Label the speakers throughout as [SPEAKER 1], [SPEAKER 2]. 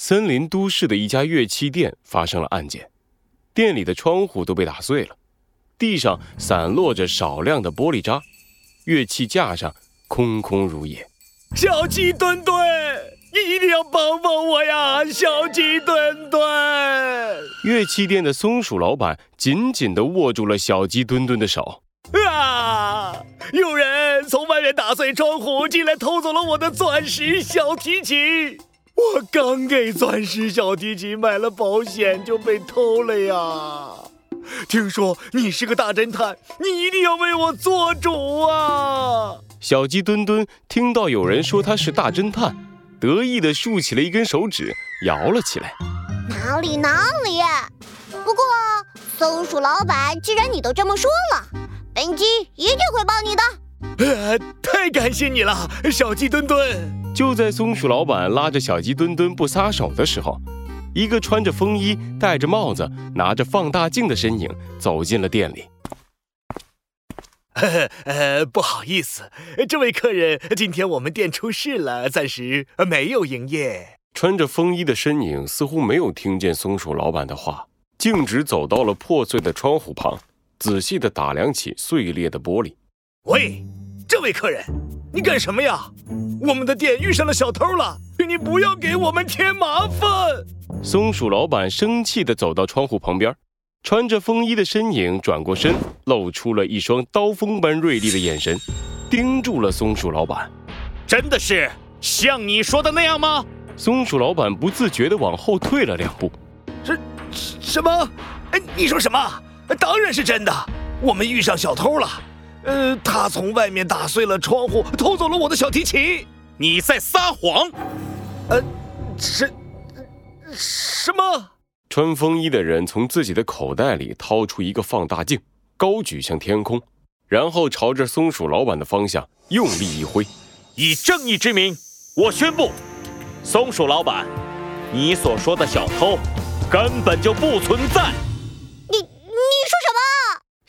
[SPEAKER 1] 森林都市的一家乐器店发生了案件，店里的窗户都被打碎了，地上散落着少量的玻璃渣，乐器架上空空如也。
[SPEAKER 2] 小鸡墩墩，你一定要帮帮我呀！小鸡墩墩，
[SPEAKER 1] 乐器店的松鼠老板紧紧地握住了小鸡墩墩的手。
[SPEAKER 2] 啊！有人从外面打碎窗户进来，偷走了我的钻石小提琴。我刚给钻石小提琴买了保险，就被偷了呀！听说你是个大侦探，你一定要为我做主啊！
[SPEAKER 1] 小鸡墩墩听到有人说他是大侦探，得意地竖起了一根手指，摇了起来。
[SPEAKER 3] 哪里哪里？不过松鼠老板，既然你都这么说了，本鸡一定会帮你的。
[SPEAKER 2] 呃，太感谢你了，小鸡墩墩。
[SPEAKER 1] 就在松鼠老板拉着小鸡墩墩不撒手的时候，一个穿着风衣、戴着帽子、拿着放大镜的身影走进了店里。
[SPEAKER 2] 呃，不好意思，这位客人，今天我们店出事了，暂时没有营业。
[SPEAKER 1] 穿着风衣的身影似乎没有听见松鼠老板的话，径直走到了破碎的窗户旁，仔细地打量起碎裂的玻璃。
[SPEAKER 2] 喂，这位客人。你干什么呀？我们的店遇上了小偷了，请你不要给我们添麻烦。
[SPEAKER 1] 松鼠老板生气地走到窗户旁边，穿着风衣的身影转过身，露出了一双刀锋般锐利的眼神，盯住了松鼠老板。
[SPEAKER 4] 真的是像你说的那样吗？
[SPEAKER 1] 松鼠老板不自觉地往后退了两步。
[SPEAKER 2] 什什么？哎，你说什么？当然是真的，我们遇上小偷了。呃，他从外面打碎了窗户，偷走了我的小提琴。
[SPEAKER 4] 你在撒谎！
[SPEAKER 2] 呃，什什么？
[SPEAKER 1] 穿风衣的人从自己的口袋里掏出一个放大镜，高举向天空，然后朝着松鼠老板的方向用力一挥。
[SPEAKER 4] 以正义之名，我宣布，松鼠老板，你所说的小偷根本就不存在。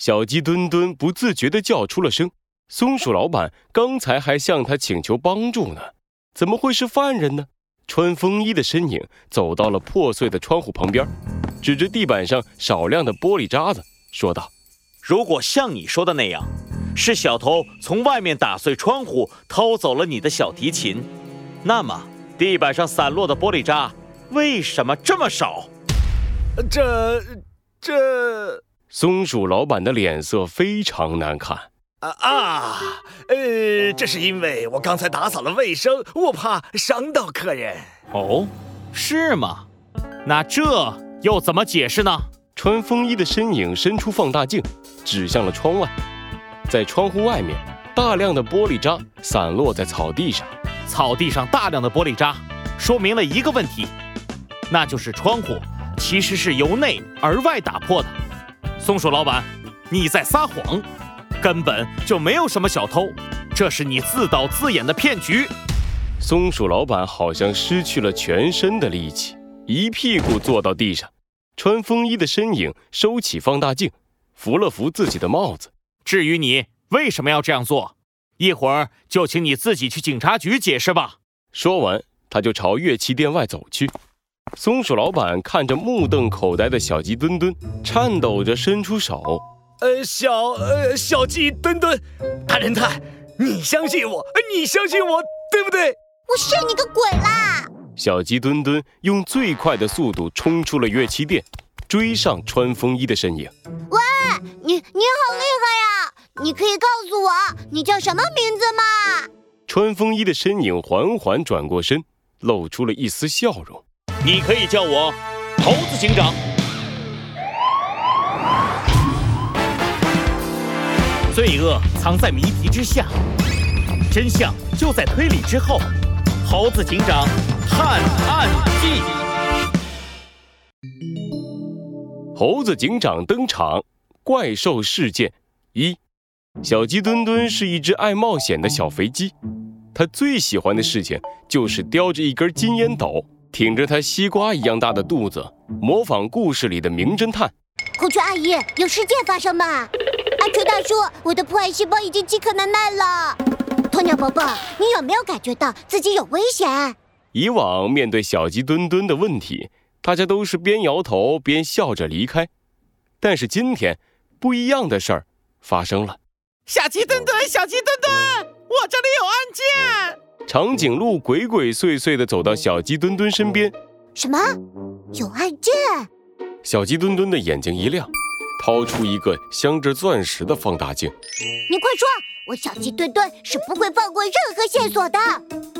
[SPEAKER 1] 小鸡墩墩不自觉地叫出了声。松鼠老板刚才还向他请求帮助呢，怎么会是犯人呢？穿风衣的身影走到了破碎的窗户旁边，指着地板上少量的玻璃渣子，说道：“
[SPEAKER 4] 如果像你说的那样，是小偷从外面打碎窗户偷走了你的小提琴，那么地板上散落的玻璃渣为什么这么少？
[SPEAKER 2] 这……这……”
[SPEAKER 1] 松鼠老板的脸色非常难看。
[SPEAKER 2] 啊啊，呃，这是因为我刚才打扫了卫生，我怕伤到客人。
[SPEAKER 4] 哦，是吗？那这又怎么解释呢？
[SPEAKER 1] 穿风衣的身影伸出放大镜，指向了窗外。在窗户外面，大量的玻璃渣散落在草地上。
[SPEAKER 4] 草地上大量的玻璃渣，说明了一个问题，那就是窗户其实是由内而外打破的。松鼠老板，你在撒谎，根本就没有什么小偷，这是你自导自演的骗局。
[SPEAKER 1] 松鼠老板好像失去了全身的力气，一屁股坐到地上。穿风衣的身影收起放大镜，扶了扶自己的帽子。
[SPEAKER 4] 至于你为什么要这样做，一会儿就请你自己去警察局解释吧。
[SPEAKER 1] 说完，他就朝乐器店外走去。松鼠老板看着目瞪口呆的小鸡墩墩，颤抖着伸出手：“
[SPEAKER 2] 呃，小呃小鸡墩墩，大侦探，你相信我，你相信我，对不对？
[SPEAKER 3] 我信你个鬼啦！”
[SPEAKER 1] 小鸡墩墩用最快的速度冲出了乐器店，追上穿风衣的身影。
[SPEAKER 3] 喂，你你好厉害呀！你可以告诉我你叫什么名字吗？
[SPEAKER 1] 穿风衣的身影缓缓转过身，露出了一丝笑容。
[SPEAKER 4] 你可以叫我猴子警长。罪恶藏在谜题之下，真相就在推理之后。猴子警长探案记。
[SPEAKER 1] 猴子警长登场。怪兽事件一：小鸡墩墩是一只爱冒险的小肥鸡，它最喜欢的事情就是叼着一根金烟斗。挺着他西瓜一样大的肚子，模仿故事里的名侦探。
[SPEAKER 3] 孔雀阿姨，有事件发生吗？阿球大叔，我的破坏细胞已经饥渴难耐了。鸵鸟伯伯，你有没有感觉到自己有危险？
[SPEAKER 1] 以往面对小鸡墩墩的问题，大家都是边摇头边笑着离开。但是今天，不一样的事儿发生了。
[SPEAKER 4] 小鸡墩墩，小鸡墩墩，我这里有案件。
[SPEAKER 1] 长颈鹿鬼鬼祟祟地走到小鸡墩墩身边。
[SPEAKER 3] 什么？有案件？
[SPEAKER 1] 小鸡墩墩的眼睛一亮，掏出一个镶着钻石的放大镜。
[SPEAKER 3] 你快说，我小鸡墩墩是不会放过任何线索的。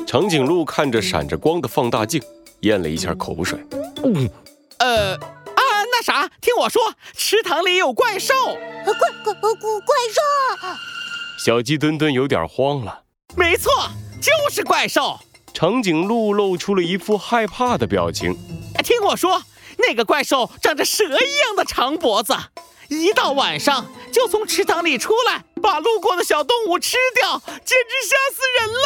[SPEAKER 1] 长颈鹿看着闪着光的放大镜，咽了一下口水。
[SPEAKER 4] 嗯，呃，啊，那啥，听我说，池塘里有怪兽。
[SPEAKER 3] 怪怪怪怪兽！
[SPEAKER 1] 小鸡墩墩有点慌了。
[SPEAKER 4] 没错，就是怪兽。
[SPEAKER 1] 长颈鹿露出了一副害怕的表情。
[SPEAKER 4] 听我说，那个怪兽长着蛇一样的长脖子，一到晚上就从池塘里出来，把路过的小动物吃掉，简直吓死人了。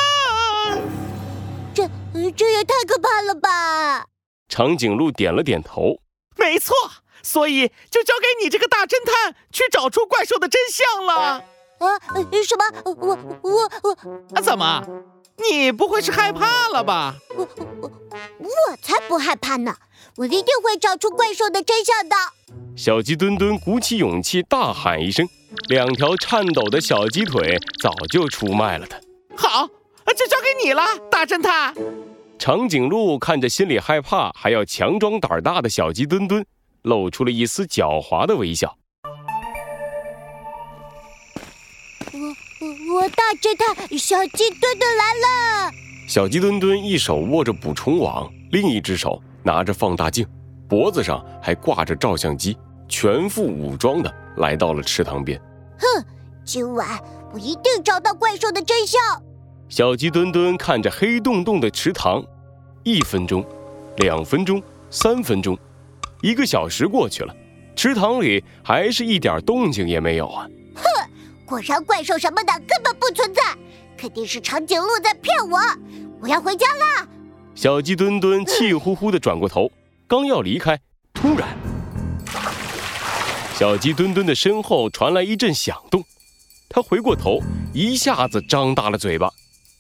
[SPEAKER 3] 这这也太可怕了吧！
[SPEAKER 1] 长颈鹿点了点头。
[SPEAKER 4] 没错，所以就交给你这个大侦探去找出怪兽的真相了。
[SPEAKER 3] 啊？什么？我我我
[SPEAKER 4] 啊？怎么？你不会是害怕了吧？
[SPEAKER 3] 我我我才不害怕呢！我一定会找出怪兽的真相的。
[SPEAKER 1] 小鸡墩墩鼓起勇气大喊一声，两条颤抖的小鸡腿早就出卖了他。
[SPEAKER 4] 好，就交给你了，大侦探。
[SPEAKER 1] 长颈鹿看着心里害怕还要强装胆大的小鸡墩墩，露出了一丝狡猾的微笑。
[SPEAKER 3] 我我我大侦探小鸡墩墩来了。
[SPEAKER 1] 小鸡墩墩一手握着捕虫网，另一只手拿着放大镜，脖子上还挂着照相机，全副武装的来到了池塘边。
[SPEAKER 3] 哼，今晚我一定找到怪兽的真相。
[SPEAKER 1] 小鸡墩墩看着黑洞洞的池塘，一分钟，两分钟，三分钟，一个小时过去了，池塘里还是一点动静也没有啊。
[SPEAKER 3] 果然，怪兽什么的根本不存在，肯定是长颈鹿在骗我。我要回家了。
[SPEAKER 1] 小鸡墩墩气呼呼地转过头，刚要离开，突然，小鸡墩墩的身后传来一阵响动。他回过头，一下子张大了嘴巴，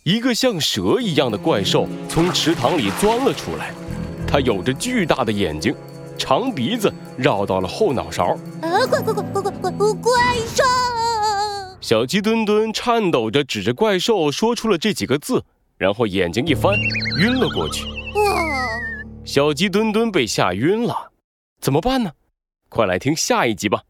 [SPEAKER 1] 一个像蛇一样的怪兽从池塘里钻了出来。它有着巨大的眼睛，长鼻子绕到了后脑勺。
[SPEAKER 3] 啊！怪怪怪怪怪怪怪兽！
[SPEAKER 1] 小鸡墩墩颤抖着指着怪兽说出了这几个字，然后眼睛一翻，晕了过去。小鸡墩墩被吓晕了，怎么办呢？快来听下一集吧。